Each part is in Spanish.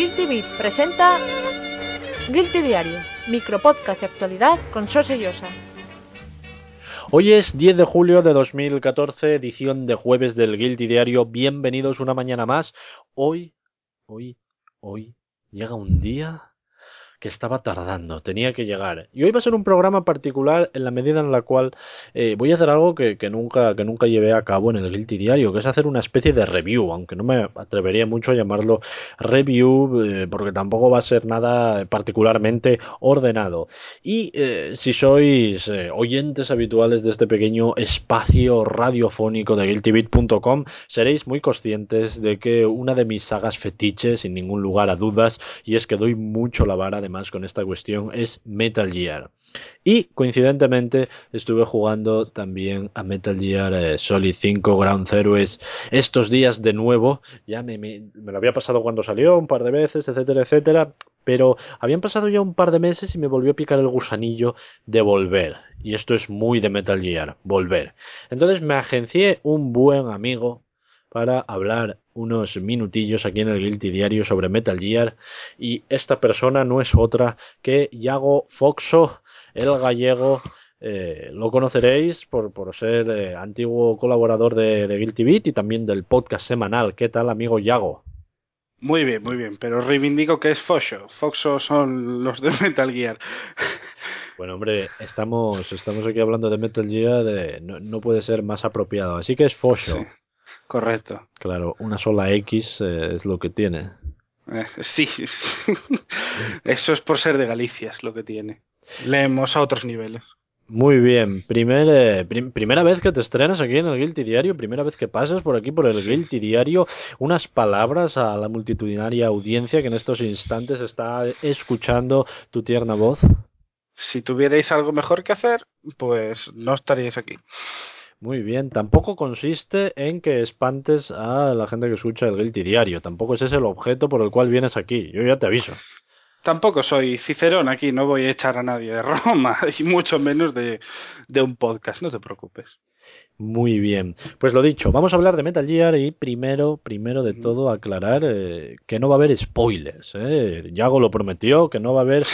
Guilty Beat presenta Guilty Diario, micropodcast de actualidad con Sosa Llosa. Hoy es 10 de julio de 2014, edición de jueves del Guilty Diario. Bienvenidos una mañana más. Hoy, hoy, hoy llega un día que estaba tardando, tenía que llegar. Y hoy va a ser un programa particular en la medida en la cual eh, voy a hacer algo que, nunca, que nunca llevé a cabo en el Guilty Diario, que es hacer una especie de review, aunque no me atrevería mucho a llamarlo review, eh, porque tampoco va a ser nada particularmente ordenado. Y eh, si sois oyentes habituales de este pequeño espacio radiofónico de guiltybeat.com, seréis muy conscientes de que una de mis sagas fetiches, sin ningún lugar a dudas, y es que doy mucho la vara de más con esta cuestión es Metal Gear. Y coincidentemente estuve jugando también a Metal Gear eh, Solid 5 Ground Zeroes estos días de nuevo. Ya me, me, lo había pasado cuando salió un par de veces, etcétera, etcétera. Pero habían pasado ya un par de meses y me volvió a picar el gusanillo de volver. Y esto es muy de Metal Gear, volver. Entonces me agencié un buen amigo para hablar unos minutillos aquí en el Guilty Diario sobre Metal Gear y esta persona no es otra que Yago Foxo, el gallego. Eh, lo conoceréis por, por ser eh, antiguo colaborador de, de, Guilty Beat y también del podcast semanal. ¿Qué tal, amigo Yago? Muy bien, muy bien, pero reivindico que es Foxo. Foxo son los de Metal Gear. Bueno, hombre, estamos, estamos aquí hablando de Metal Gear, eh, no, puede ser más apropiado. Así que es Foxo. Correcto. Claro, una sola X eh, es lo que tiene. Eh, sí, eso es por ser de Galicia, es lo que tiene. Leemos a otros niveles. Muy bien, eh, primera vez que te estrenas aquí en el Guilty Diario, primera vez que pasas por aquí por el Guilty Diario, unas palabras a la multitudinaria audiencia que en estos instantes está escuchando tu tierna voz. Si tuvierais algo mejor que hacer, pues no estaríais aquí. Muy bien, tampoco consiste en que espantes a la gente que escucha el Guilty Diario, tampoco ese es el objeto por el cual vienes aquí, yo ya te aviso. Tampoco soy Cicerón aquí, no voy a echar a nadie de Roma, y mucho menos de, de un podcast, no te preocupes. Muy bien. Pues lo dicho, vamos a hablar de Metal Gear y primero, primero de todo aclarar eh, que no va a haber spoilers. Eh. Yago lo prometió, que no va a haber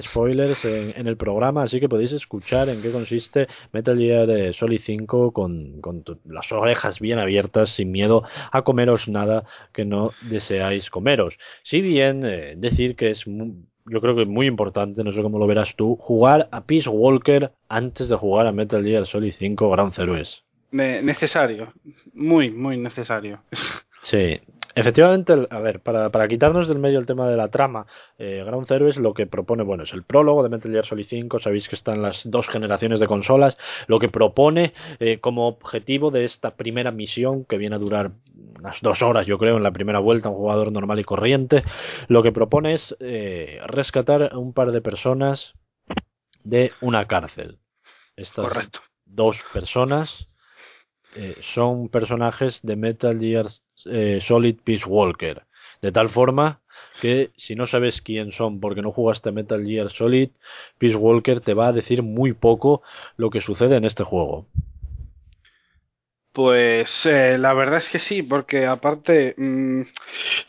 spoilers en, el programa, así que podéis escuchar en qué consiste Metal Gear eh, Solid 5 con, con las orejas bien abiertas, sin miedo a comeros nada que no deseáis comeros. Si bien eh, decir que es yo creo que es muy importante, no sé cómo lo verás tú, jugar a Peace Walker antes de jugar a Metal Gear Solid 5 Ground Zeroes necesario, muy, muy necesario. Sí, efectivamente, a ver, para, para quitarnos del medio el tema de la trama, eh, Ground Zero es lo que propone, bueno, es el prólogo de Metal Gear Solid 5, sabéis que están las dos generaciones de consolas, lo que propone eh, como objetivo de esta primera misión, que viene a durar unas dos horas, yo creo, en la primera vuelta, un jugador normal y corriente, lo que propone es eh, rescatar a un par de personas de una cárcel. Estas Correcto. dos personas eh, son personajes de Metal Gear eh, Solid Peace Walker. De tal forma que si no sabes quién son porque no jugaste Metal Gear Solid, Peace Walker te va a decir muy poco lo que sucede en este juego. Pues eh, la verdad es que sí, porque aparte mm,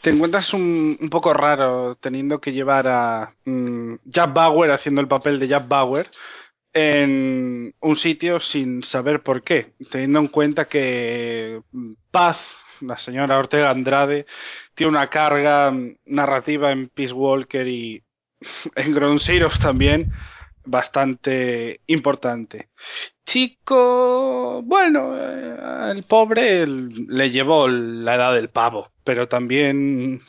te encuentras un, un, poco raro teniendo que llevar a mm, Jack Bauer haciendo el papel de Jack Bauer en un sitio sin saber por qué, teniendo en cuenta que Paz, la señora Ortega Andrade, tiene una carga narrativa en Peace Walker y en Ground también bastante importante. Chico, bueno, eh, el pobre le llevó la edad del pavo, pero también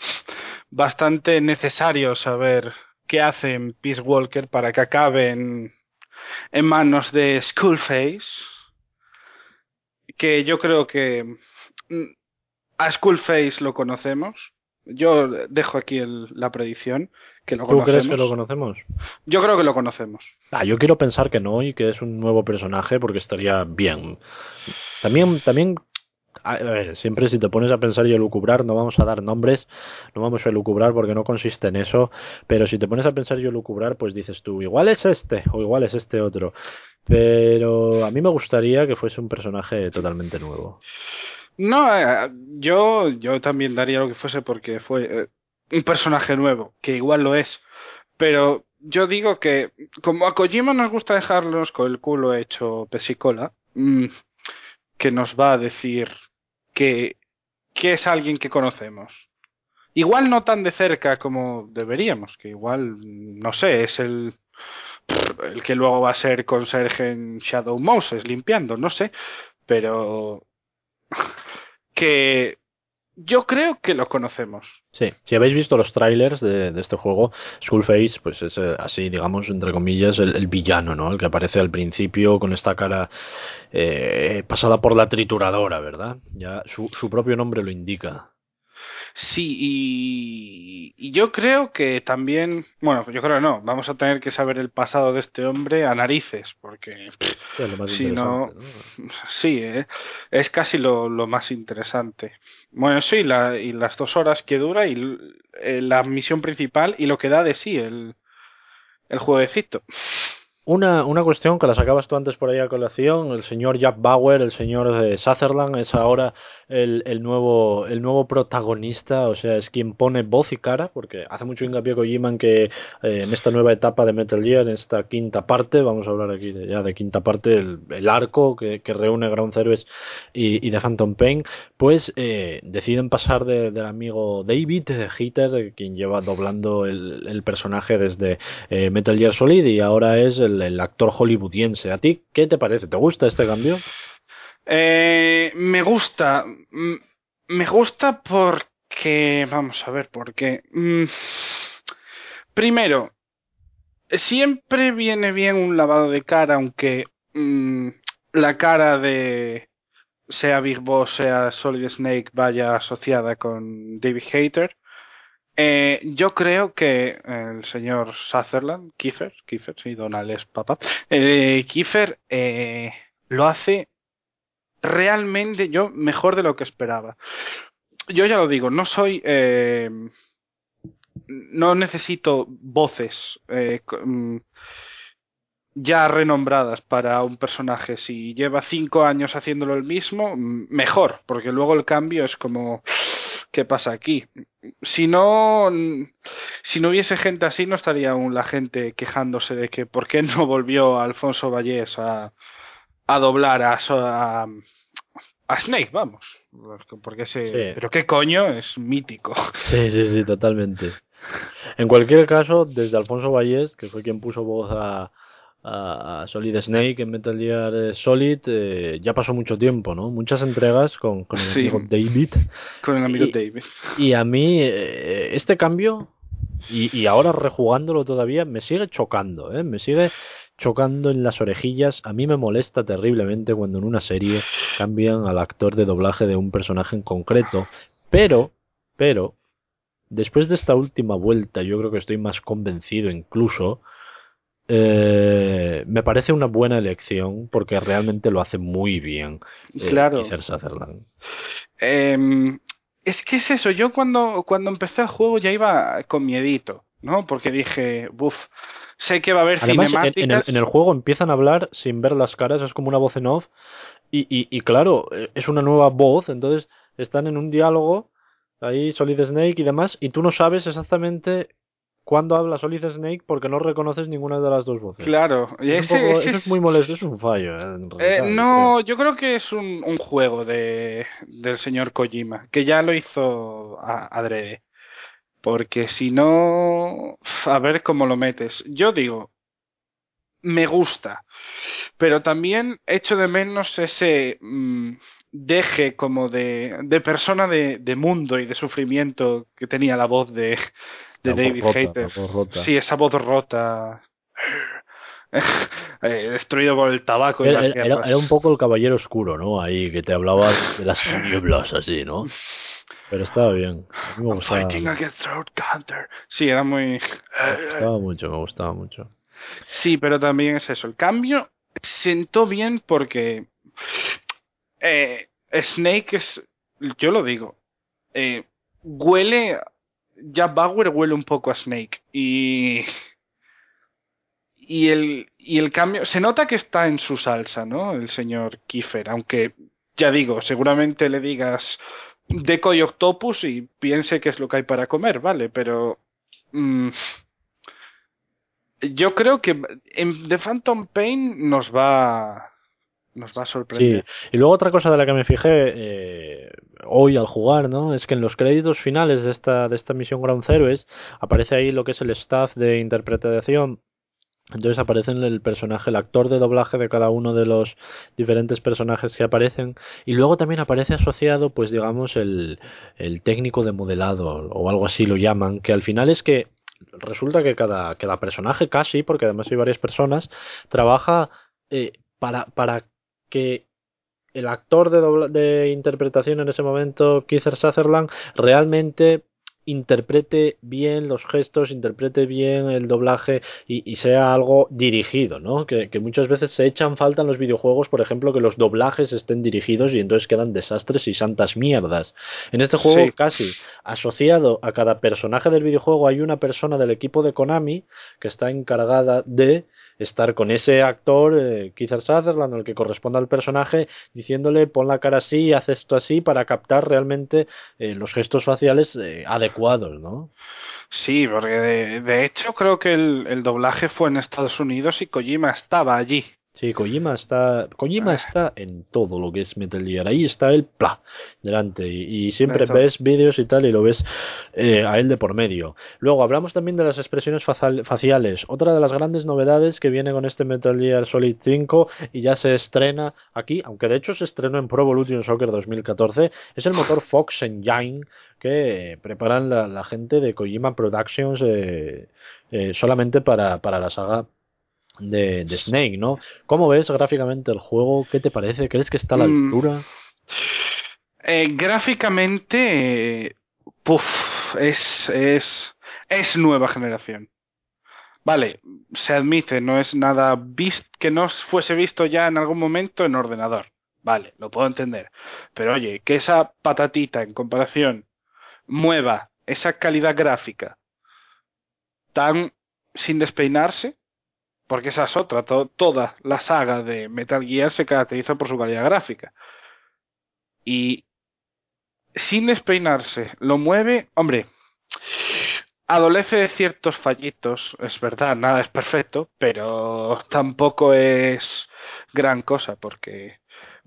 bastante necesario saber qué hace en Peace Walker para que acabe en en manos de Skullface, que yo creo que mm, a Skullface lo conocemos. Yo dejo aquí la predicción. Que lo ¿Tú crees que lo conocemos? Yo creo que lo conocemos. Ah, yo quiero pensar que no y que es un nuevo personaje porque estaría bien. También, también a ver, siempre si te pones a pensar y a lucubrar, no vamos a dar nombres, no vamos a lucubrar porque no consiste en eso, pero si te pones a pensar y a lucubrar, pues dices tú, igual es este o igual es este otro. Pero a mí me gustaría que fuese un personaje totalmente nuevo. No, eh, yo, yo también daría lo que fuese porque fue... Eh, un personaje nuevo, que igual lo es, pero yo digo que como a Kojima nos gusta dejarlos con el culo hecho pesicola, mm, que nos va a decir que, es alguien que conocemos. Igual no tan de cerca como deberíamos, que igual, no sé, es el, el que luego va a ser conserje en Shadow Moses limpiando, no sé, pero que yo creo que lo conocemos. Sí, si habéis visto los trailers de, este juego, Skullface, pues es eh, así, digamos, entre comillas, el, villano, ¿no? El que aparece al principio con esta cara eh, pasada por la trituradora, ¿verdad? Ya su propio nombre lo indica. Sí, y, y, yo creo que también, bueno, yo creo que no, vamos a tener que saber el pasado de este hombre a narices, porque si no, ¿no? sí, ¿eh? es casi lo, lo, más interesante. Bueno, sí, la, y las dos horas que dura y eh, la misión principal y lo que da de sí el, el jueguecito. Una, una cuestión que la sacabas tú antes por ahí a colación, el señor Jack Bauer, el señor de Sutherland, es ahora el, el, nuevo, el nuevo protagonista, o sea, es quien pone voz y cara, porque hace mucho hincapié Kojima en que eh, en esta nueva etapa de Metal Gear, en esta quinta parte, vamos a hablar aquí de, ya de quinta parte, el, el arco que, que, reúne Ground Zeroes y, y de Phantom Pain, pues eh, deciden pasar del de amigo David de Hitter, quien lleva doblando el, el personaje desde eh, Metal Gear Solid y ahora es el el, actor hollywoodiense. ¿A ti qué te parece? ¿Te gusta este cambio? Eh, me gusta. Me gusta porque. Vamos a ver, porque. Mm, primero, siempre viene bien un lavado de cara, aunque mm, la cara de. Sea Big Boss, sea Solid Snake, vaya asociada con David Hater. Eh, yo creo que el señor Sutherland, Kiefer, Kiefer, sí, Donald es papá, eh, Kiefer eh, lo hace realmente yo mejor de lo que esperaba. Yo ya lo digo, no soy, eh, no necesito voces eh, ya renombradas para un personaje. Si lleva cinco años haciéndolo el mismo, mejor, porque luego el cambio es como ¿qué pasa aquí? Si no, si no hubiese gente así, no estaría aún la gente quejándose de que por qué no volvió Alfonso Vallés a, a doblar a, a, a Snake, vamos. Porque ese, sí. pero qué coño, es mítico. Sí, sí, sí, totalmente. En cualquier caso, desde Alfonso Vallés, que fue quien puso voz a, a, Solid Snake en Metal Gear Solid eh, ya pasó mucho tiempo, ¿no? Muchas entregas con, con el sí, amigo David. Con el amigo y, David. Y a mí eh, este cambio, y, y, ahora rejugándolo todavía, me sigue chocando, ¿eh? Me sigue chocando en las orejillas. A mí me molesta terriblemente cuando en una serie cambian al actor de doblaje de un personaje en concreto. Pero, pero, después de esta última vuelta, yo creo que estoy más convencido incluso eh, me parece una buena elección porque realmente lo hace muy bien. Eh, claro. Sutherland. Eh, es que es eso. Yo cuando, cuando empecé el juego ya iba con miedito, ¿no? Porque dije, buf, sé que va a haber Además, cinemáticas. En, en, el, en el juego empiezan a hablar sin ver las caras, es como una voz en off. Y, y, y claro, es una nueva voz, entonces están en un diálogo ahí Solid Snake y demás, y tú no sabes exactamente cuando habla Solid Snake porque no reconoces ninguna de las dos voces. Claro, y ese, poco, ese eso es muy molesto, es un fallo. ¿eh? Eh, no, creo. yo creo que es un, un juego de, del señor Kojima, que ya lo hizo a, adrede. Porque si no, a ver cómo lo metes. Yo digo, me gusta, pero también echo de menos ese mmm, deje como de, de persona de, de, mundo y de sufrimiento que tenía la voz de, de La David. Sí, esa voz rota. Eh, destruido por el tabaco y Era, las era- era un poco el caballero oscuro, ¿no? Ahí que te hablaba de las nieblas, así, ¿no? Pero estaba bien. A mí me gustaba, fighting me against throat cancer. Sí, era muy. gustaba mucho, me gustaba mucho. Sí, pero también es eso. El cambio sentó bien porque eh, Snake es, yo lo digo, eh, huele, ya Bauer huele un poco a Snake y y el y el cambio se nota que está en su salsa, ¿no? El señor Kiefer, aunque ya digo, seguramente le digas Deco y Octopus y piense qué es lo que hay para comer, ¿vale? Pero... mm, yo creo que en The Phantom Pain nos va... Nos va a sorprender. y luego otra cosa de la que me fijé eh, hoy al jugar, ¿no? Es que en los créditos finales de esta, de esta misión Ground Zeroes aparece ahí lo que es el staff de interpretación. Entonces aparece el personaje, el actor de doblaje de cada uno de los diferentes personajes que aparecen. Y luego también aparece asociado, pues digamos, el, el técnico de modelado o algo así lo llaman, que al final es que resulta que cada, cada personaje casi, porque además hay varias personas, trabaja eh, para, para que el actor de, dobla- de interpretación en ese momento, Keith Sutherland, realmente interprete bien los gestos, interprete bien el doblaje y, y sea algo dirigido, ¿no? Que, que muchas veces se echan falta en los videojuegos, por ejemplo, que los doblajes estén dirigidos y entonces quedan desastres y santas mierdas. En este juego Sí. casi asociado a cada personaje del videojuego hay una persona del equipo de Konami que está encargada de estar con ese actor, eh, Keith Sutherland, el que corresponda al personaje, diciéndole pon la cara así, haz esto así, para captar realmente eh, los gestos faciales eh, adecuados, ¿no? Sí, porque de, de hecho creo que el, el doblaje fue en Estados Unidos y Kojima estaba allí. Sí, Kojima está, Kojima Ah. está en todo lo que es Metal Gear. Ahí está él, pla, delante. Y, y siempre Eso. ves vídeos y tal y lo ves eh, a él de por medio. Luego hablamos también de las expresiones facial- faciales. Otra de las grandes novedades que viene con este Metal Gear Solid 5 y ya se estrena aquí, aunque de hecho se estrenó en Pro Evolution Soccer 2014, es el motor Fox Engine que preparan la, la gente de Kojima Productions eh, eh, solamente para, para la saga de, de Snake, ¿no? ¿Cómo ves gráficamente el juego? ¿Qué te parece? ¿Crees que está a la Mm. altura? Eh, gráficamente, eh, puf, es, es, es nueva generación. Vale, se admite, no es nada vis- que no fuese visto ya en algún momento en ordenador. Vale, lo puedo entender. Pero oye, que esa patatita en comparación mueva esa calidad gráfica tan sin despeinarse, porque esa es otra, to- toda la saga de Metal Gear se caracteriza por su calidad gráfica. Y sin despeinarse, lo mueve, hombre, adolece de ciertos fallitos, es verdad, nada es perfecto, pero tampoco es gran cosa, porque,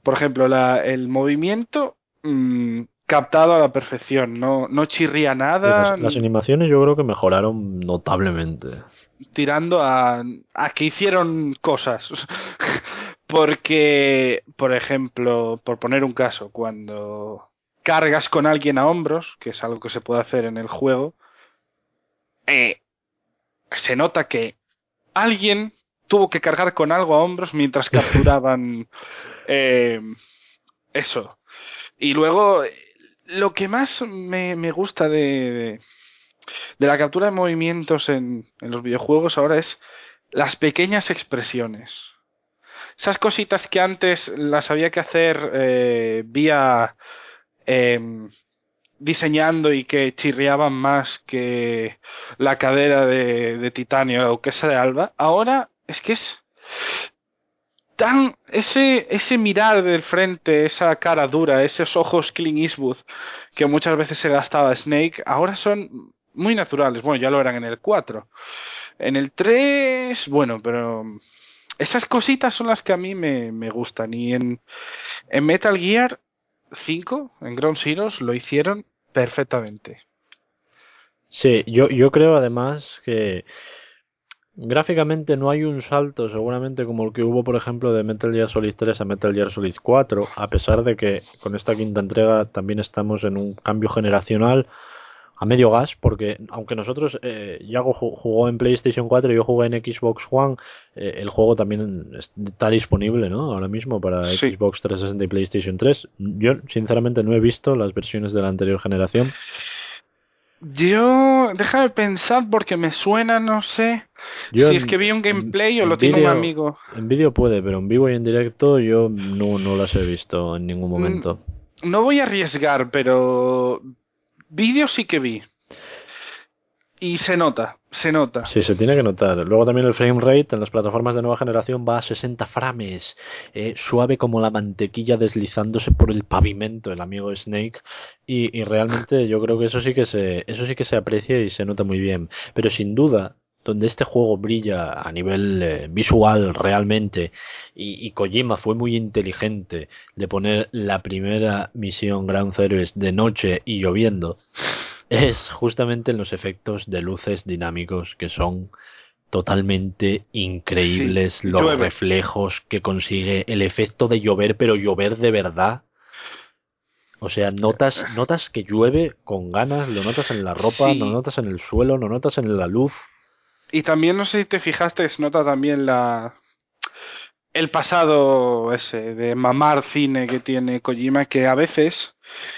por ejemplo, la, el movimiento mm, captado a la perfección, no, no chirría nada, Las, las animaciones yo creo que mejoraron notablemente. Tirando a, a que hicieron cosas. Porque, por ejemplo, por poner un caso, cuando cargas con alguien a hombros, que es algo que se puede hacer en el juego, eh, se nota que alguien tuvo que cargar con algo a hombros mientras capturaban eh, eso. Y luego, eh, lo que más me, me gusta de, de, la captura de movimientos en, en los videojuegos ahora es las pequeñas expresiones. Esas cositas que antes las había que hacer eh, vía em, diseñando y que chirriaban más que la cadera de, titanio o queso de alba, ahora es que es tan ese ese mirar del frente, esa cara dura, esos ojos Clint Eastwood que muchas veces se gastaba Snake, ahora son muy naturales. Bueno, ya lo eran en el 4. En el 3, bueno, pero esas cositas son las que a mí me, me gustan. Y en, en Metal Gear 5, en Ground Zeroes, lo hicieron perfectamente. Sí, yo, yo creo además que gráficamente no hay un salto seguramente como el que hubo, por ejemplo, de Metal Gear Solid 3 a Metal Gear Solid 4, a pesar de que con esta quinta entrega también estamos en un cambio generacional a medio gas, porque aunque nosotros, eh, Yago ju- jugó en PlayStation 4 y yo jugué en Xbox One, eh, el juego también está disponible, ¿no? Ahora mismo para Sí. Xbox 360 y PlayStation 3. Yo, sinceramente, no he visto las versiones de la anterior generación. Yo, déjame pensar porque me suena, no sé, Yo si en- es que vi un gameplay o lo tiene un amigo. En vídeo puede, pero en vivo y en directo yo no, no las he visto en ningún momento. No voy a arriesgar, pero vídeos sí que vi. Y se nota, se nota. Sí, se tiene que notar. Luego también el frame rate en las plataformas de nueva generación va a 60 frames, eh, suave como la mantequilla deslizándose por el pavimento, el amigo Snake, y, y realmente yo creo que eso sí que se, eso sí que se aprecia y se nota muy bien. Pero sin duda, donde este juego brilla a nivel eh, visual realmente y, y, Kojima fue muy inteligente de poner la primera misión Ground Zeroes de noche y lloviendo es justamente en los efectos de luces dinámicos que son totalmente increíbles Sí, los llueve. reflejos que consigue el efecto de llover pero llover de verdad o sea, notas, notas que llueve con ganas, lo notas en la ropa, Sí. lo notas en el suelo, lo notas en la luz. Y también, no sé si te fijaste, se nota también la el pasado ese de mamar cine que tiene Kojima, que a veces,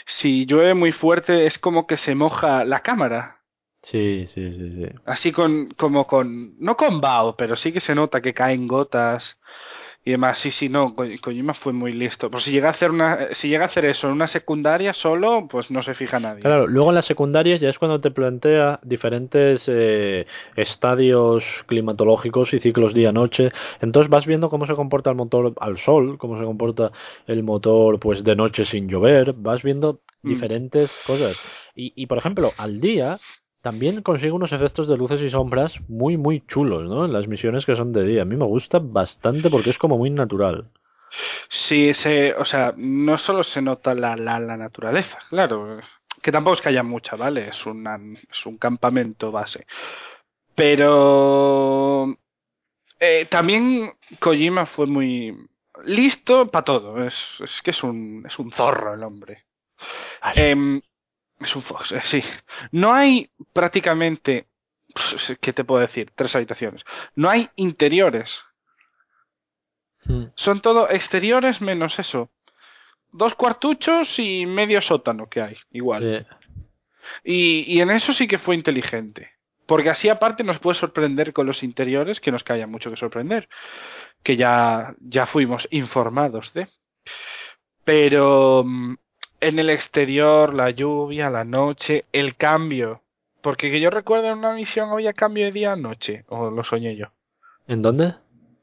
si llueve muy fuerte, es como que se moja la cámara. Sí, sí, sí, sí. Así con, como con, no con vaho, pero sí que se nota que caen gotas y demás. Sí, sí, no, Ko- Kojima fue muy listo. Pues si llega a hacer una, si llega a hacer eso en una secundaria solo, pues no se fija nadie. Claro, luego en las secundarias ya es cuando te plantea diferentes eh, estadios climatológicos y ciclos día-noche. Entonces vas viendo cómo se comporta el motor al sol, cómo se comporta el motor pues de noche sin llover. Vas viendo Mm. diferentes cosas. Y, y por ejemplo, al día también consigue unos efectos de luces y sombras muy, muy chulos, ¿no? En las misiones que son de día. A mí me gusta bastante porque es como muy natural. Sí, se, o sea, no solo se nota la, la, la naturaleza, claro, que tampoco es que haya mucha, ¿vale? Es, una, es un campamento base. Pero eh, también Kojima fue muy listo para todo, es, es que es un, es un zorro el hombre. Em, es un fox, eh, sí. No hay prácticamente, pues, ¿qué te puedo decir? Tres habitaciones. No hay interiores. Mm. Son todo exteriores menos eso. Dos cuartuchos y medio sótano que hay, igual. Y, y en eso sí que fue inteligente. Porque así aparte nos puede sorprender con los interiores, que nos haya mucho que sorprender. Que ya, ya fuimos informados de. Pero mm, en el exterior, la lluvia, la noche, el cambio. Porque que yo recuerdo en una misión había cambio de día a noche, o lo soñé yo. ¿En dónde?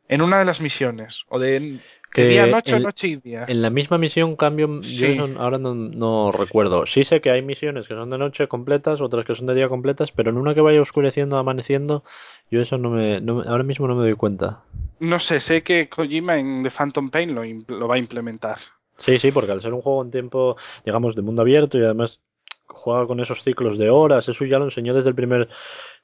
En una de las misiones, o de, Que día a noche, el- noche y día. En la misma misión cambio, yo ahora no, no recuerdo. Sí sé que hay misiones que son de noche completas, otras que son de día completas, pero en una que vaya oscureciendo, amaneciendo, yo eso no me, no ahora mismo no me doy cuenta. No sé, sé que Kojima en The Phantom Pain lo, lo va a implementar. Sí, sí, porque al ser un juego en tiempo, digamos, de mundo abierto y además juega con esos ciclos de horas, eso ya lo enseñó desde el primer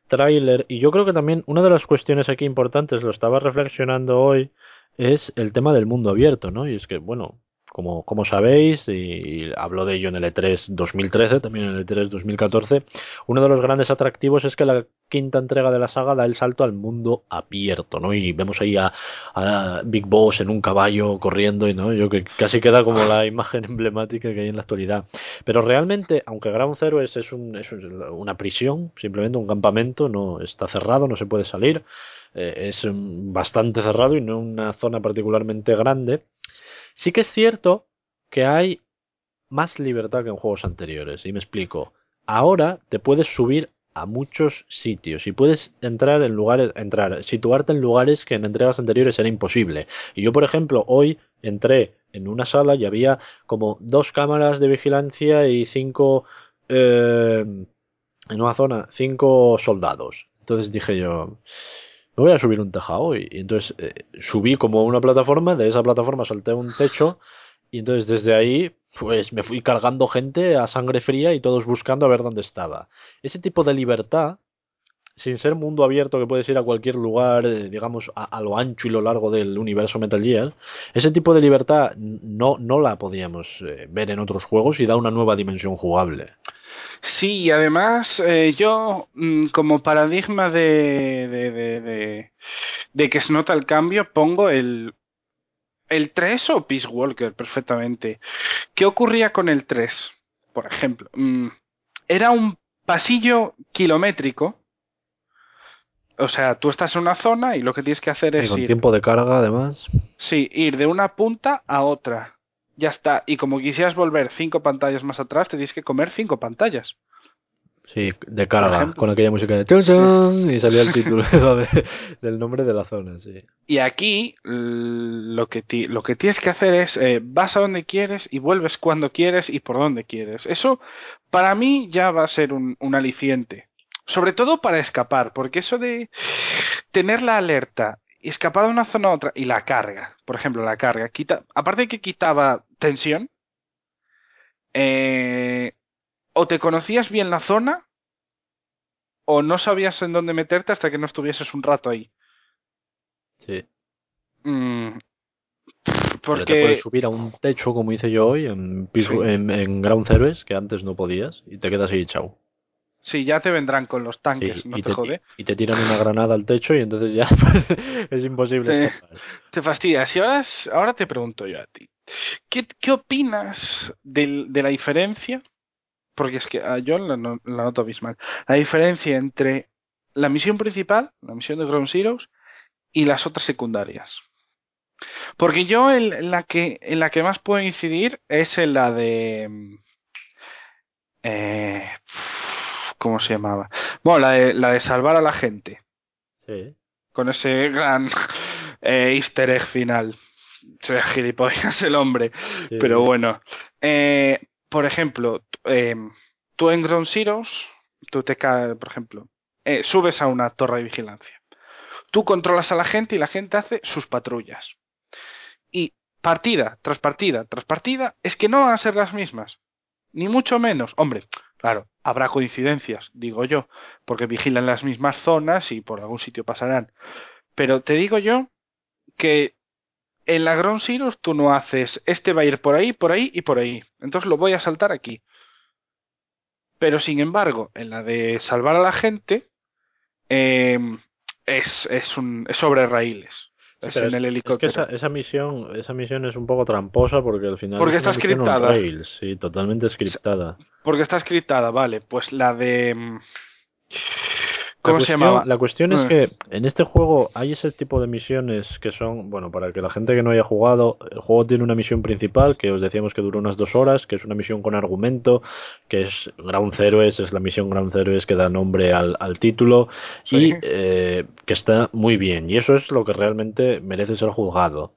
tráiler y yo creo que también una de las cuestiones aquí importantes, lo estaba reflexionando hoy, es el tema del mundo abierto, ¿no? Y es que, bueno, como, como sabéis, y hablo de ello en el E3 2013, también en el E3 2014, uno de los grandes atractivos es que la quinta entrega de la saga da el salto al mundo abierto, ¿no? Y vemos ahí a, a Big Boss en un caballo corriendo y no, yo que casi queda como la imagen emblemática que hay en la actualidad. Pero realmente, aunque Ground Zero es, es, un- es una prisión, simplemente un campamento, no está cerrado, no se puede salir, eh, es bastante cerrado y no una zona particularmente grande. Sí que es cierto que hay más libertad que en juegos anteriores, y me explico. Ahora te puedes subir a muchos sitios y puedes entrar en lugares, entrar, situarte en lugares que en entregas anteriores era imposible. Y yo, por ejemplo, hoy entré en una sala y había como dos cámaras de vigilancia y cinco eh, en una zona cinco soldados. Entonces dije yo, me voy a subir un tejado y, y entonces eh, subí como una plataforma, de esa plataforma salté un techo y entonces desde ahí pues me fui cargando gente a sangre fría y todos buscando a ver dónde estaba. Ese tipo de libertad, sin ser mundo abierto que puedes ir a cualquier lugar, eh, digamos, a, lo ancho y lo largo del universo Metal Gear, ese tipo de libertad no, no la podíamos eh, ver en otros juegos y da una nueva dimensión jugable. Sí, y además eh, yo mm, como paradigma de, de, de, de, de que se nota el cambio pongo el, el 3 o Peace Walker perfectamente. ¿Qué ocurría con el 3? Por ejemplo, mm, era un pasillo kilométrico. O sea, tú estás en una zona y lo que tienes que hacer Y es con ir, tiempo de carga además. sí, ir de una punta a otra. Ya está. Y como quisieras volver cinco pantallas más atrás, te tienes que comer cinco pantallas. Sí, de carga, con aquella música de... chun, Y salía el título de- del nombre de la zona, sí. Y aquí lo que, ti- lo que tienes que hacer es eh, vas a donde quieres y vuelves cuando quieres y por donde quieres. Eso para mí ya va a ser un, un aliciente. Sobre todo para escapar, porque eso de tener la alerta y escapar de una zona a otra y la carga, por ejemplo, la carga, quita, aparte de que quitaba tensión, eh, o te conocías bien la zona o no sabías en dónde meterte hasta que no estuvieses un rato ahí. Sí. Mm, Pero te porque puedes subir a un techo, como hice yo hoy, en, Peace- Sí. en, en Ground Zeroes, que antes no podías, y te quedas ahí, chao. Sí, ya te vendrán con los Sí, tanques, no y, te, te, jode. y te tiran una granada al techo y entonces ya es imposible Te- escapar. Te fastidias. Y ahora, ahora te pregunto yo a ti. ¿Qué, qué opinas del- de la diferencia? Porque es que ah, yo la, la noto abismal. La diferencia entre la misión principal, la misión de Ground Zeroes, y las otras secundarias. Porque yo en, en la que en la que más puedo incidir es en la de mm, eh, ¿cómo se llamaba? Bueno, la de, la de salvar a la gente Sí. con ese gran eh, easter egg final. Se ve gilipollas el hombre, sí. pero bueno. Eh, por ejemplo, eh, tú en Ground Zeroes, tú te caes, por ejemplo, eh, subes a una torre de vigilancia. Tú controlas a la gente y la gente hace sus patrullas. Y partida tras partida tras partida, es que no van a ser las mismas. Ni mucho menos. Hombre, claro, habrá coincidencias, digo yo, porque vigilan las mismas zonas y por algún sitio pasarán. Pero te digo yo que en la Ground tú no haces, este va a ir por ahí, por ahí y por ahí. Entonces lo voy a saltar aquí. Pero sin embargo, en la de salvar a la gente, eh, es, es, un, es sobre raíles. Es en el es que helicóptero. esa, esa misión esa misión es un poco tramposa porque al final Porque es está scriptada. rails, sí, totalmente scriptada. Porque está scriptada, vale. Pues la de... La ¿Cómo se cuestión- llamaba? La cuestión es Eh. que en este juego hay ese tipo de misiones que son, bueno, para que la gente que no haya jugado, el juego tiene una misión principal que os decíamos que dura unas dos horas, que es una misión con argumento, que es Ground Zeroes, es la misión Ground Zeroes que da nombre al, al título Sí. y eh, que está muy bien. Y eso es lo que realmente merece ser juzgado.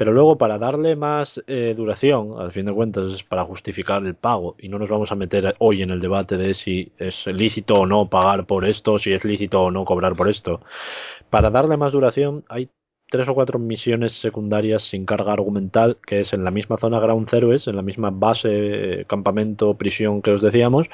Pero luego, para darle más eh, duración, al fin de cuentas es para justificar el pago, y no nos vamos a meter hoy en el debate de si es lícito o no pagar por esto, si es lícito o no cobrar por esto. Para darle más duración, hay tres o cuatro misiones secundarias sin carga argumental, que es en la misma zona Ground Zeroes, en la misma base, eh, campamento, prisión que os decíamos,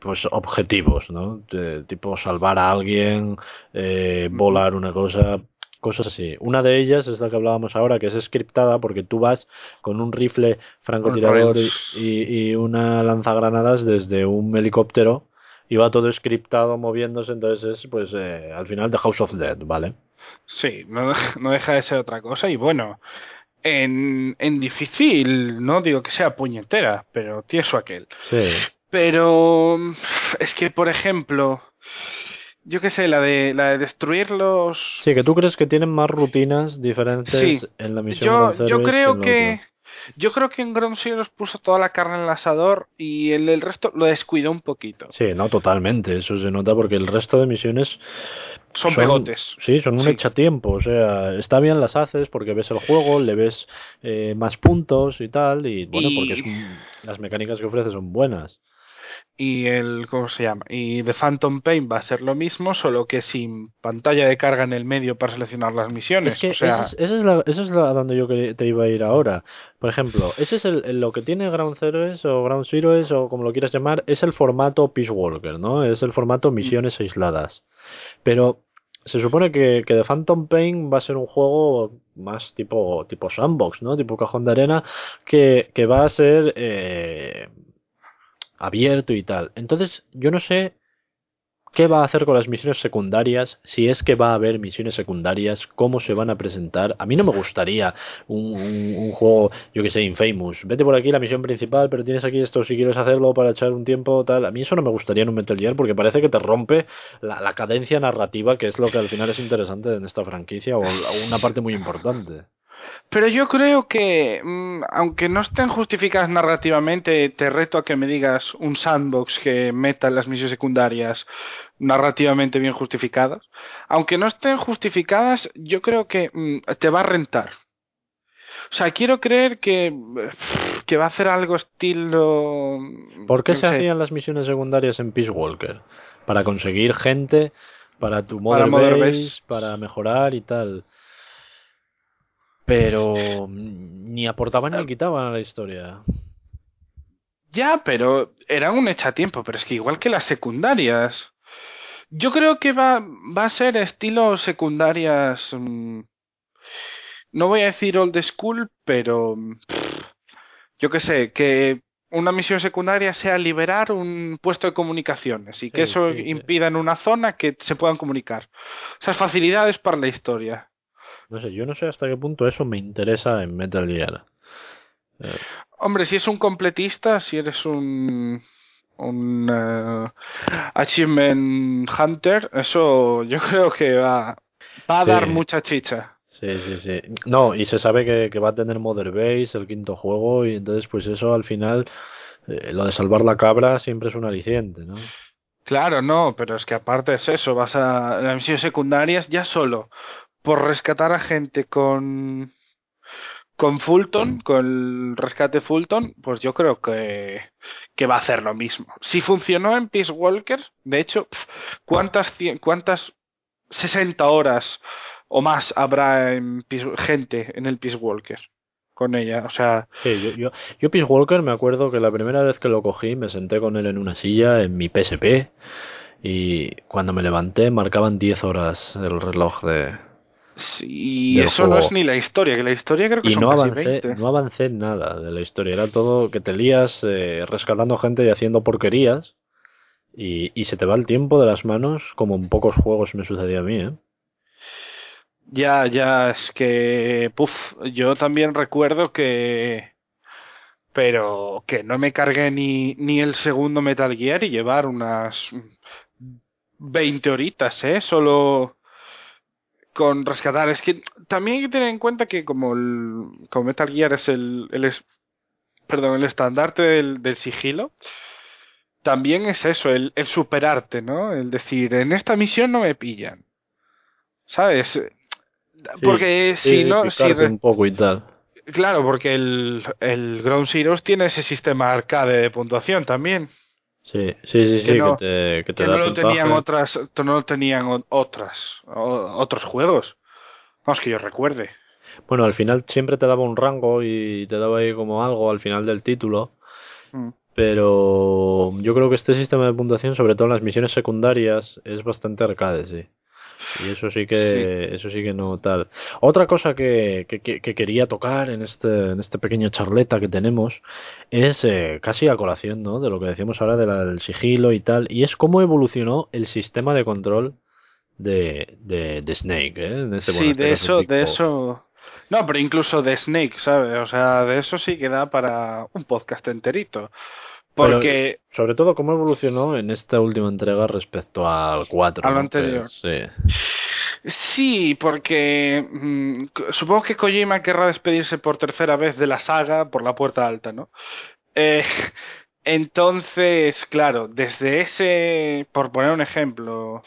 pues objetivos, ¿no? De- tipo salvar a alguien, eh, volar una cosa, cosas así. Una de ellas es la que hablábamos ahora, que es scriptada porque tú vas con un rifle francotirador y, y, y una lanzagranadas desde un helicóptero y va todo scriptado moviéndose, entonces es pues eh, al final de House of Dead, ¿vale? Sí, no, no deja de ser otra cosa. Y bueno, en, en difícil, no digo que sea puñetera, pero tieso aquel. Sí. Pero es que, por ejemplo, yo qué sé, la de, la de destruir los... Sí, que tú crees que tienen más rutinas diferentes Sí. en la misión Yo, yo creo que... Yo creo que en Ground Zeroes puso toda la carne en el asador y el, el resto lo descuidó un poquito. Sí, no, totalmente. Eso se nota porque el resto de misiones Son pegotes. Sí, son un Sí. echatiempo. O sea, está bien las haces porque ves el juego, le ves eh, más puntos y tal. Y bueno, Y- porque las mecánicas que ofrece son buenas. Y el, ¿cómo se llama? Y The Phantom Pain va a ser lo mismo, solo que sin pantalla de carga en el medio para seleccionar las misiones. Es que o sea, esa es, esa es la, esa es la donde yo que- te iba a ir ahora. Por ejemplo, ese es el, el- lo que tiene Ground Zeroes o Ground Zeroes o como lo quieras llamar, es el formato Peace Walker, ¿no? Es el formato Mm. misiones aisladas. Pero se supone que, que The Phantom Pain va a ser un juego más tipo, tipo sandbox, ¿no? Tipo cajón de arena, que, que va a ser eh, abierto y tal. Entonces, yo no sé qué va a hacer con las misiones secundarias, si es que va a haber misiones secundarias, cómo se van a presentar. A mí no me gustaría un, juego, yo que sé, Infamous. Vete por aquí la misión principal, pero tienes aquí esto si quieres hacerlo para echar un tiempo, tal. A mí eso no me gustaría en un Metal Gear porque parece que te rompe la, cadencia narrativa, que es lo que al final es interesante en esta franquicia o una parte muy importante. Pero yo creo que, mm, aunque no estén justificadas narrativamente, te reto a que me digas un sandbox que meta las misiones secundarias narrativamente bien justificadas. Aunque no estén justificadas, yo creo que mm, te va a rentar. O sea, quiero creer que, que va a hacer algo estilo... ¿Por qué no se sé, hacían las misiones secundarias en Peace Walker? Para conseguir gente, para tu Para Mother Base, Base. para mejorar y tal. Pero ni aportaban ni quitaban a la historia. Ya, pero era un echatiempo, pero es que igual que las secundarias. Yo creo que va, va a ser estilo secundarias. mm, no voy a decir old school, pero. mm, pff, yo qué sé, que una misión secundaria sea liberar un puesto de comunicaciones y que Sí, eso sí, sí. impida en una zona que se puedan comunicar. Esas facilidades para la historia. No sé, yo no sé hasta qué punto eso me interesa en Metal Gear. Eh, Hombre, si es un completista, si eres un un eh, achievement hunter, eso yo creo que va, va a Sí. dar mucha chicha. Sí, sí, sí. No, y se sabe que, que va a tener Mother Base, el quinto juego, y entonces pues eso al final, eh, lo de salvar la cabra siempre es un aliciente, ¿no? Claro, no, pero es que aparte es eso, vas a las misiones secundarias ya solo por rescatar a gente con con Fulton, con el rescate Fulton, pues yo creo que, que va a hacer lo mismo. Si funcionó en Peace Walker, de hecho, ¿cuántas, cien- cuántas 60 horas o más habrá en Peace- gente en el Peace Walker con ella? O sea, Sí, yo, yo, yo Peace Walker me acuerdo que la primera vez que lo cogí me senté con él en una silla en mi PSP y cuando me levanté marcaban 10 horas el reloj de... y eso no es ni la historia, que la historia creo que Y son no casi avancé, 20. no avancé en nada de la historia, era todo que te lías eh, rescatando gente y haciendo porquerías y, y se te va el tiempo de las manos como en pocos juegos me sucedía a mí, ¿eh? Ya, ya, es que, puf, yo también recuerdo que, pero que no me cargué ni, ni el segundo Metal Gear y llevar unas 20 horitas, ¿eh? Solo con rescatar. Es que también hay que tener en cuenta que como, el, como Metal Gear es el, el es- perdón, el estandarte del, del sigilo, también es eso, el, el superarte, ¿no? El decir, en esta misión no me pillan. ¿Sabes? Porque Sí, si no, si re- un poco y tal. claro, porque el, el Ground Zeroes tiene ese sistema arcade de puntuación también, Sí, sí, sí, sí, Que que, no- te, que te que da no lo tenían otras, no lo tenían otras, otros juegos. Vamos que yo recuerde. Bueno, al final siempre te daba un rango y te daba ahí como algo al final del título, Mm. pero yo creo que este sistema de puntuación, sobre todo en las misiones secundarias, es bastante arcade, sí. Y eso sí que, eso sí que no tal. Otra cosa que, que, que- que quería tocar en este, en este pequeño charleta que tenemos es eh, casi a colación, ¿no? De lo que decíamos ahora de la- del sigilo y tal, y es cómo evolucionó el sistema de control de, de, de Snake, ¿eh? En este, bueno, Sí, este de eso, de eso. No, pero incluso de Snake, ¿sabes? O sea, de eso sí que da para un podcast enterito. Pero- Porque Sobre todo cómo evolucionó en esta última entrega respecto al 4. A lo ¿no? anterior. Sí. Sí, porque mm, supongo que Kojima querrá despedirse por tercera vez de la saga por la puerta alta, ¿no? Eh, entonces, claro, desde ese, por poner un ejemplo,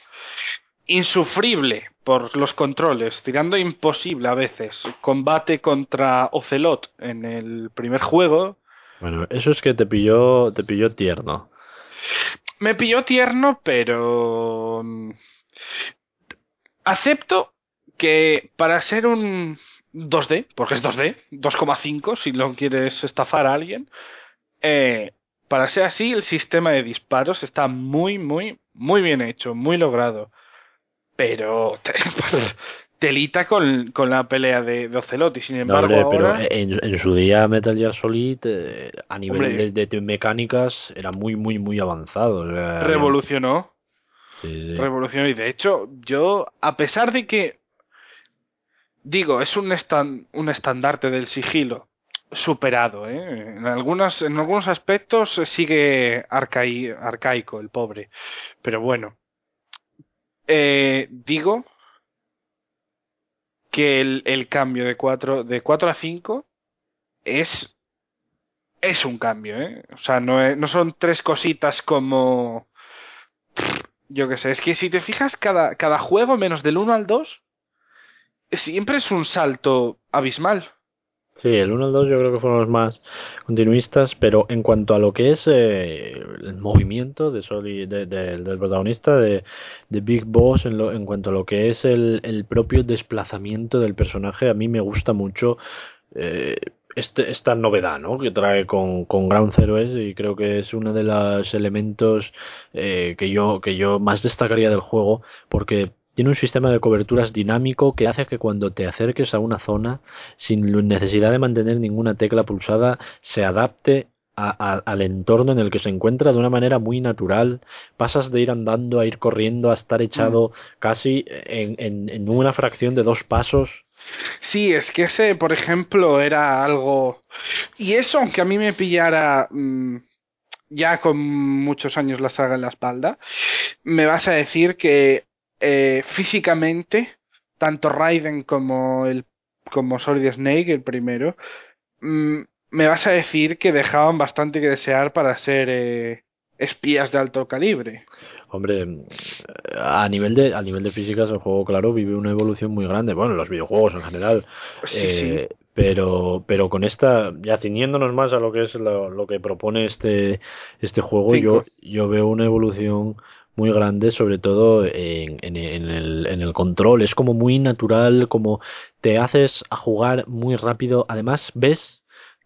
insufrible por los controles, tirando imposible a veces, combate contra Ocelot en el primer juego, Bueno, eso es que te pilló, te pilló tierno. Me pilló tierno, pero mm, acepto que para ser un 2D, porque es 2D, 2,5 si lo quieres estafar a alguien, eh, para ser así el sistema de disparos está muy, muy, muy bien hecho, muy logrado. Pero telita con, con la pelea de, de Ocelot y sin No, embargo hombre, pero en, en su día Metal Gear Solid eh, a nivel Hombre. de, de mecánicas era muy, muy, muy avanzado. o sea, revolucionó. Sí, sí. revolucionó y de hecho yo a pesar de que digo es un estan- un estandarte del sigilo superado ¿eh? en algunos en algunos aspectos sigue arcai- arcaico el pobre pero bueno Eh, digo que el, el cambio de 4 de 4 a 5 es es un cambio, ¿eh? O sea, no, es- no son tres cositas como yo qué sé, es que si te fijas cada cada juego menos del 1 al 2 siempre es un salto abismal. Sí, el 1 y el 2 yo creo que fueron los más continuistas, pero en cuanto a lo que es eh, el movimiento de Soli, de- de- del protagonista, de, Big Boss, en, lo- en cuanto a lo que es el, el propio desplazamiento del personaje, a mí me gusta mucho eh, este, esta novedad ¿no? que trae con, con Ground Zeroes y creo que es uno de los elementos eh, que, yo, que yo más destacaría del juego, porque tiene un sistema de coberturas dinámico que hace que cuando te acerques a una zona, sin necesidad de mantener ninguna tecla pulsada, se adapte a- a- al entorno en el que se encuentra de una manera muy natural. Pasas de ir andando a ir corriendo a estar echado casi en, en, en una fracción de dos pasos. Sí, es que ese, por ejemplo, era algo... Y eso, aunque a mí me pillara mm, ya con muchos años la saga en la espalda, me vas a decir que eh, físicamente, tanto Raiden como el como Solid Snake, el primero, mm, me vas a decir que dejaban bastante que desear para ser eh, espías de alto calibre. Hombre, a nivel de a nivel de físicas el juego claro vive una evolución muy grande. Bueno, los videojuegos en general. Sí, Eh, sí. pero pero con esta ya ciñéndonos más a lo que es lo, lo que propone este este juego yo yo veo una evolución muy grande sobre todo en, en, en el, en el control. Es como muy natural como te haces a jugar muy rápido. Además ves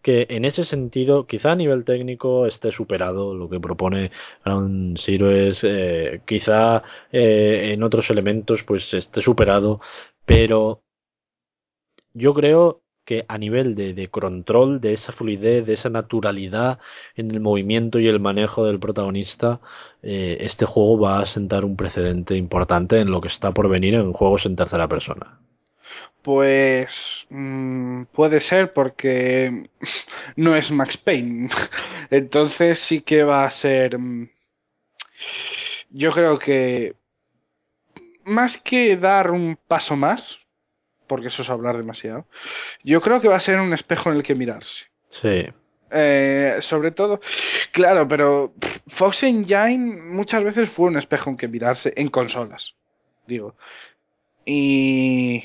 que en ese sentido quizá a nivel técnico esté superado lo que propone Ground Zero es eh, quizá eh, en otros elementos pues esté superado. Pero yo creo que a nivel de, control, de esa fluidez, de esa naturalidad en el movimiento y el manejo del protagonista, eh, este juego va a sentar un precedente importante en lo que está por venir en juegos en tercera persona. Pues mm, puede ser porque no es Max Payne. Entonces sí que va a ser... mm, Yo creo que más que dar un paso más, porque eso es hablar demasiado, yo creo que va a ser un espejo en el que mirarse. Sí, Eh, sobre todo, claro, pero Fox Engine muchas veces fue un espejo en que mirarse en consolas, digo. Y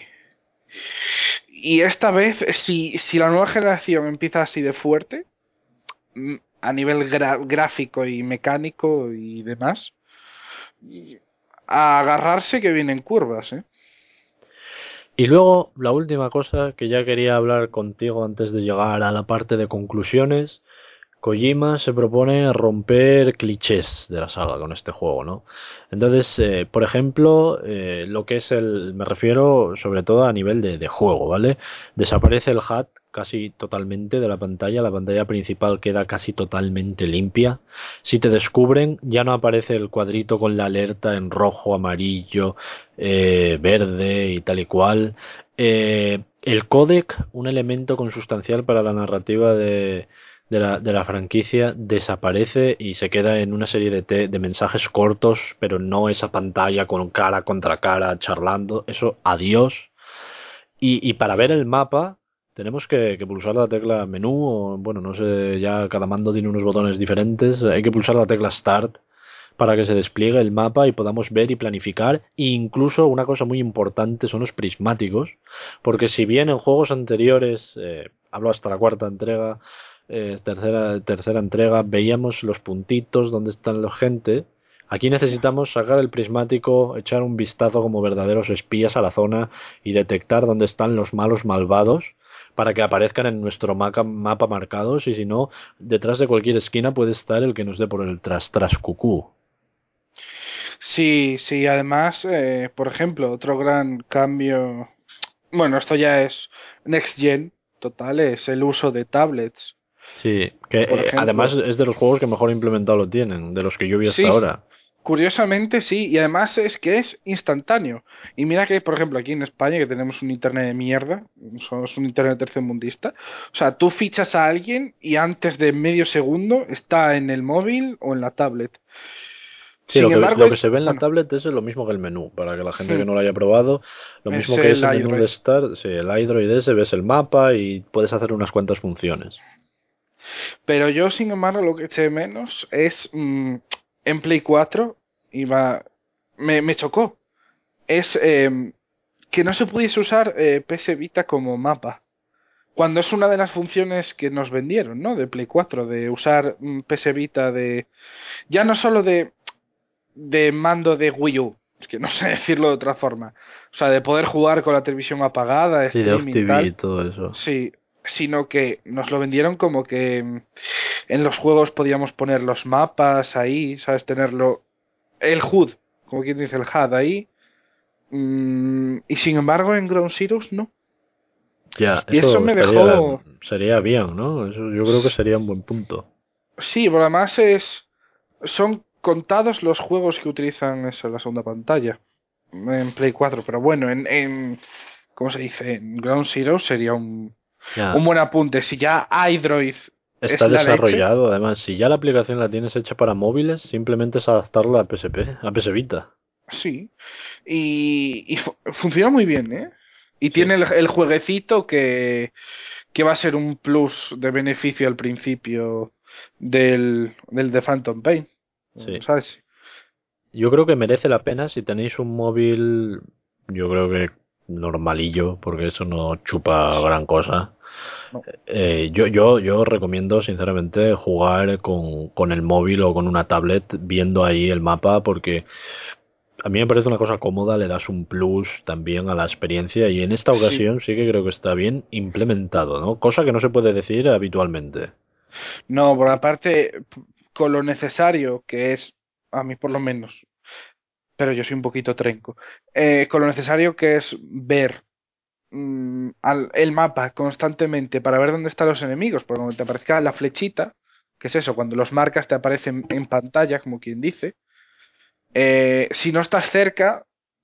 y esta vez, si, si la nueva generación empieza así de fuerte, mm, a nivel gráfico y mecánico y demás, a agarrarse que vienen curvas, ¿eh? Y luego, la última cosa que ya quería hablar contigo antes de llegar a la parte de conclusiones, Kojima se propone romper clichés de la saga con este juego, ¿no? Entonces, eh, por ejemplo, eh, lo que es el, me refiero sobre todo a nivel de, de juego, ¿vale? Desaparece el HUD casi totalmente de la pantalla, la pantalla principal queda casi totalmente limpia. Si te descubren, ya no aparece el cuadrito con la alerta en rojo, amarillo, eh, verde y tal y cual. Eh, el codec, un elemento consustancial para la narrativa de, de, la, de la franquicia, desaparece y se queda en una serie de, te- de mensajes cortos, pero no esa pantalla con cara contra cara charlando. Eso, adiós. Y, y para ver el mapa, tenemos que, que pulsar la tecla menú, o bueno, no sé, ya cada mando tiene unos botones diferentes. Hay que pulsar la tecla Start para que se despliegue el mapa y podamos ver y planificar. E incluso una cosa muy importante son los prismáticos, porque si bien en juegos anteriores, eh, hablo hasta la cuarta entrega, eh, tercera, tercera entrega, veíamos los puntitos donde están la gente. Aquí necesitamos sacar el prismático, echar un vistazo como verdaderos espías a la zona y detectar dónde están los malos malvados para que aparezcan en nuestro mapa marcados y si no, detrás de cualquier esquina puede estar el que nos dé por el tras tras cucú. Sí, sí, además, eh, por ejemplo, otro gran cambio, bueno, esto ya es Next Gen total, es el uso de tablets. Sí, que eh, además es de los juegos que mejor implementado lo tienen, de los que yo vi hasta Sí. ahora. Curiosamente sí, y además es que es instantáneo. Y mira que, por ejemplo, aquí en España, que tenemos un internet de mierda, somos un internet tercermundista, o sea, tú fichas a alguien y antes de medio segundo está en el móvil o en la tablet. Sí, Sin lo que, embargo, lo que se ve en la bueno, tablet es lo mismo que el menú, para que la gente Hmm. que no lo haya probado, lo Es mismo que es el menú iDroid. de Start, sí, el iDroid ese, ves el mapa y puedes hacer unas cuantas funciones. Pero yo, sin embargo, lo que eché menos es mm, en Play 4 iba me, me chocó. Es eh, que no se pudiese usar eh, PS Vita como mapa. Cuando es una de las funciones que nos vendieron, ¿no? De Play 4, de usar mm, PS Vita de... Ya no solo de, de mando de Wii U, es que no sé decirlo de otra forma. O sea, de poder jugar con la televisión apagada, Sí, de TV y todo eso. Sí, sino que nos lo vendieron como que mm, en los juegos podíamos poner los mapas ahí, ¿sabes? Tenerlo. El HUD, como quien dice el HUD ahí. Mm, y sin embargo en Ground Zeroes no. Ya, Y eso me estaría- dejó- Sería bien, ¿no? Eso yo creo que sería un buen punto. Sí, pero además es. Son contados los juegos que utilizan eso, la segunda pantalla. En Play 4, pero bueno, en. en ¿Cómo se dice? En Ground Zero sería un, Ya, un buen apunte. Si ya iDroid está es la leche. desarrollado, además, si ya la aplicación la tienes hecha para móviles, simplemente es adaptarla a PSP, a PS Vita. Sí. Y, y fu- funciona muy bien, ¿eh? Y Sí. tiene el, el jueguecito que, que va a ser un plus de beneficio al principio del, del The Phantom Pain. Sí. ¿Sabes? Yo creo que merece la pena si tenéis un móvil, yo creo que normalillo, porque eso no chupa gran cosa. No. Eh, yo, yo, yo recomiendo sinceramente jugar con, con el móvil o con una tablet viendo ahí el mapa porque a mí me parece una cosa cómoda, le das un plus también a la experiencia y en esta ocasión sí, que creo que está bien implementado, ¿no? Cosa que no se puede decir habitualmente. No, por aparte, con lo necesario que es, a mí por lo menos, pero yo soy un poquito trenco, eh, con lo necesario que es ver mm, al- el mapa constantemente para ver dónde están los enemigos, porque cuando te aparezca la flechita, que es eso, cuando los marcas te aparecen en pantalla, como quien dice, eh, si no estás cerca,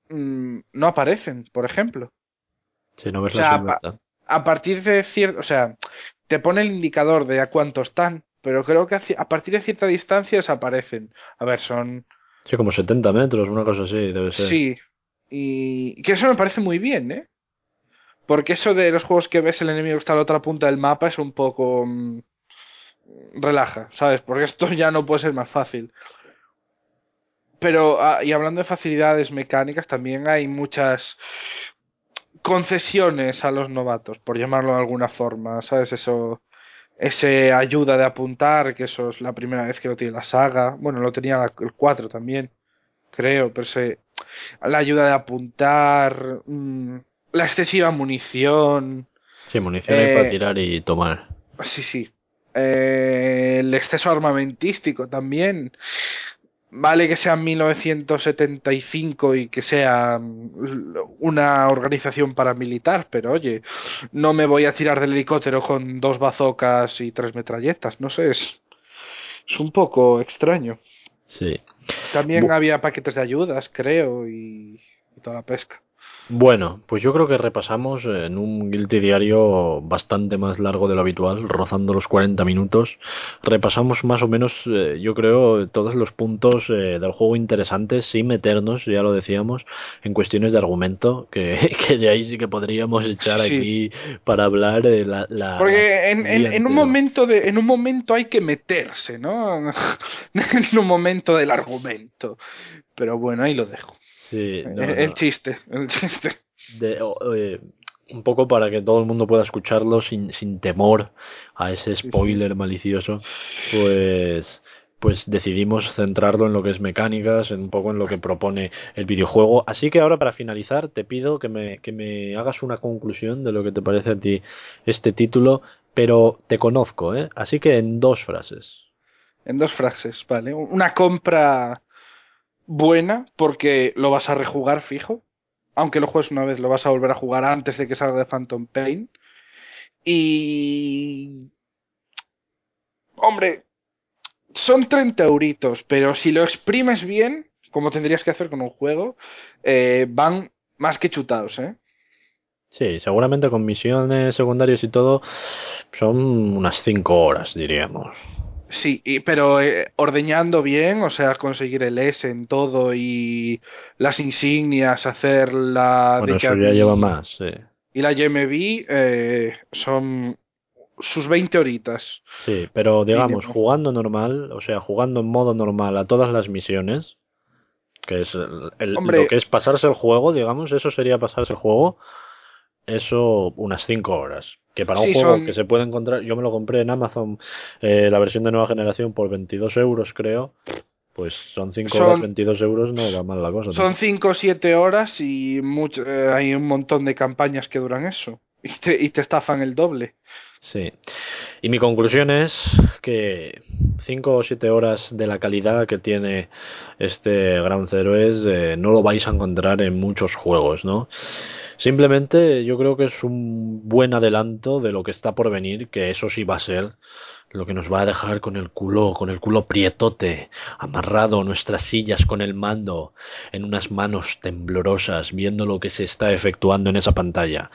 mm, no aparecen, por ejemplo. Si no ves O sea, la silueta. A partir de cierto, o sea, te pone el indicador de a cuánto están, pero creo que a a partir de cierta distancia desaparecen. A ver, son... Sí, como 70 metros, una cosa así, debe ser. Sí, y que eso me parece muy bien, ¿eh? Porque eso de los juegos que ves el enemigo está a la otra punta del mapa es un poco... mm, relaja, ¿sabes? Porque esto ya no puede ser más fácil. Pero, ah, y hablando de facilidades mecánicas, también hay muchas concesiones a los novatos, por llamarlo de alguna forma, ¿sabes? Eso, ese ayuda de apuntar, que eso es la primera vez que lo tiene la saga. Bueno, lo tenía el 4 también, creo, pero se, la ayuda de apuntar, mm, la excesiva munición, Sí, munición hay Eh, para tirar y tomar. sí, sí. Eh, el exceso armamentístico también. Vale que sea 1975 y que sea mm, una organización paramilitar, pero oye, no me voy a tirar del helicóptero con dos bazocas y tres metralletas, no sé, es, es un poco extraño. Sí. También Bu- había paquetes de ayudas, creo, y, y toda la pesca. Bueno, pues yo creo que repasamos en un Guilty diario bastante más largo de lo habitual, rozando los 40 minutos. Repasamos más o menos, eh, yo creo, todos los puntos eh, del juego interesantes, sin meternos, ya lo decíamos, en cuestiones de argumento, que, que de ahí sí que podríamos echar Sí. aquí para hablar de la... la Porque en, un momento de, en un momento hay que meterse, ¿no? en un momento del argumento. Pero bueno, ahí lo dejo. Sí, no, el, el chiste, el chiste. de, eh, un poco para que todo el mundo pueda escucharlo sin, sin temor a ese sí. spoiler malicioso, pues, pues decidimos centrarlo en lo que es mecánicas, en un poco en lo que propone el videojuego. Así que ahora para finalizar te pido que me, que me hagas una conclusión de lo que te parece a ti este título, pero te conozco, ¿eh? Así que en dos frases. En dos frases, ¿vale? Una compra buena porque lo vas a rejugar fijo. Aunque lo juegues una vez, lo vas a volver a jugar antes de que salga de Phantom Pain. Y... Hombre, son 30 euritos, pero si lo exprimes bien, como tendrías que hacer con un juego, eh, van más que chutados, ¿eh? Sí, seguramente con misiones secundarias y todo son unas cinco horas, diríamos. Sí, y- pero eh, ordeñando bien, o sea, conseguir el S en todo y las insignias, hacer la Bueno, eso ya lleva más, sí. y la YMB eh, son sus 20 horitas. Sí, pero digamos, jugando normal, o sea, jugando en modo normal a todas las misiones, que es el, el- Hombre. lo que es pasarse el juego, digamos, eso sería pasarse el juego, eso unas 5 horas. Que para un juego son- que se puede encontrar, yo me lo compré en Amazon, eh, la versión de nueva generación por 22 euros, creo, pues son 5 Son- horas, 22 euros, no va mal la cosa. Son ¿no? 5 o 7 horas y mucho- eh, hay un montón de campañas que duran eso. Y te, y te estafan el doble. Sí. Y mi conclusión es que 5 o 7 horas de la calidad que tiene este Ground Zero es eh, no lo vais a encontrar en muchos juegos, ¿no? Simplemente yo creo que es un buen adelanto de lo que está por venir, que eso sí va a ser lo que nos va a dejar con el culo, con el culo prietote, amarrado nuestras sillas con el mando, en unas manos temblorosas, viendo lo que se está efectuando en esa pantalla.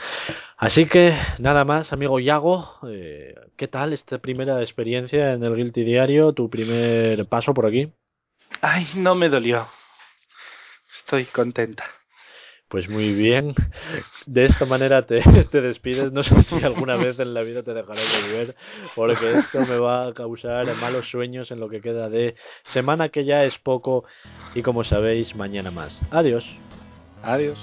Así que nada más, amigo Yago, eh, ¿qué tal esta primera experiencia en el Guilty Diario, tu primer paso por aquí? Ay, no me dolió. Estoy contenta. Pues muy bien, de esta manera te, te despides, no sé si alguna vez en la vida te dejaré volver, porque esto me va a causar malos sueños en lo que queda de semana que ya es poco y como sabéis, mañana más. Adiós. Adiós.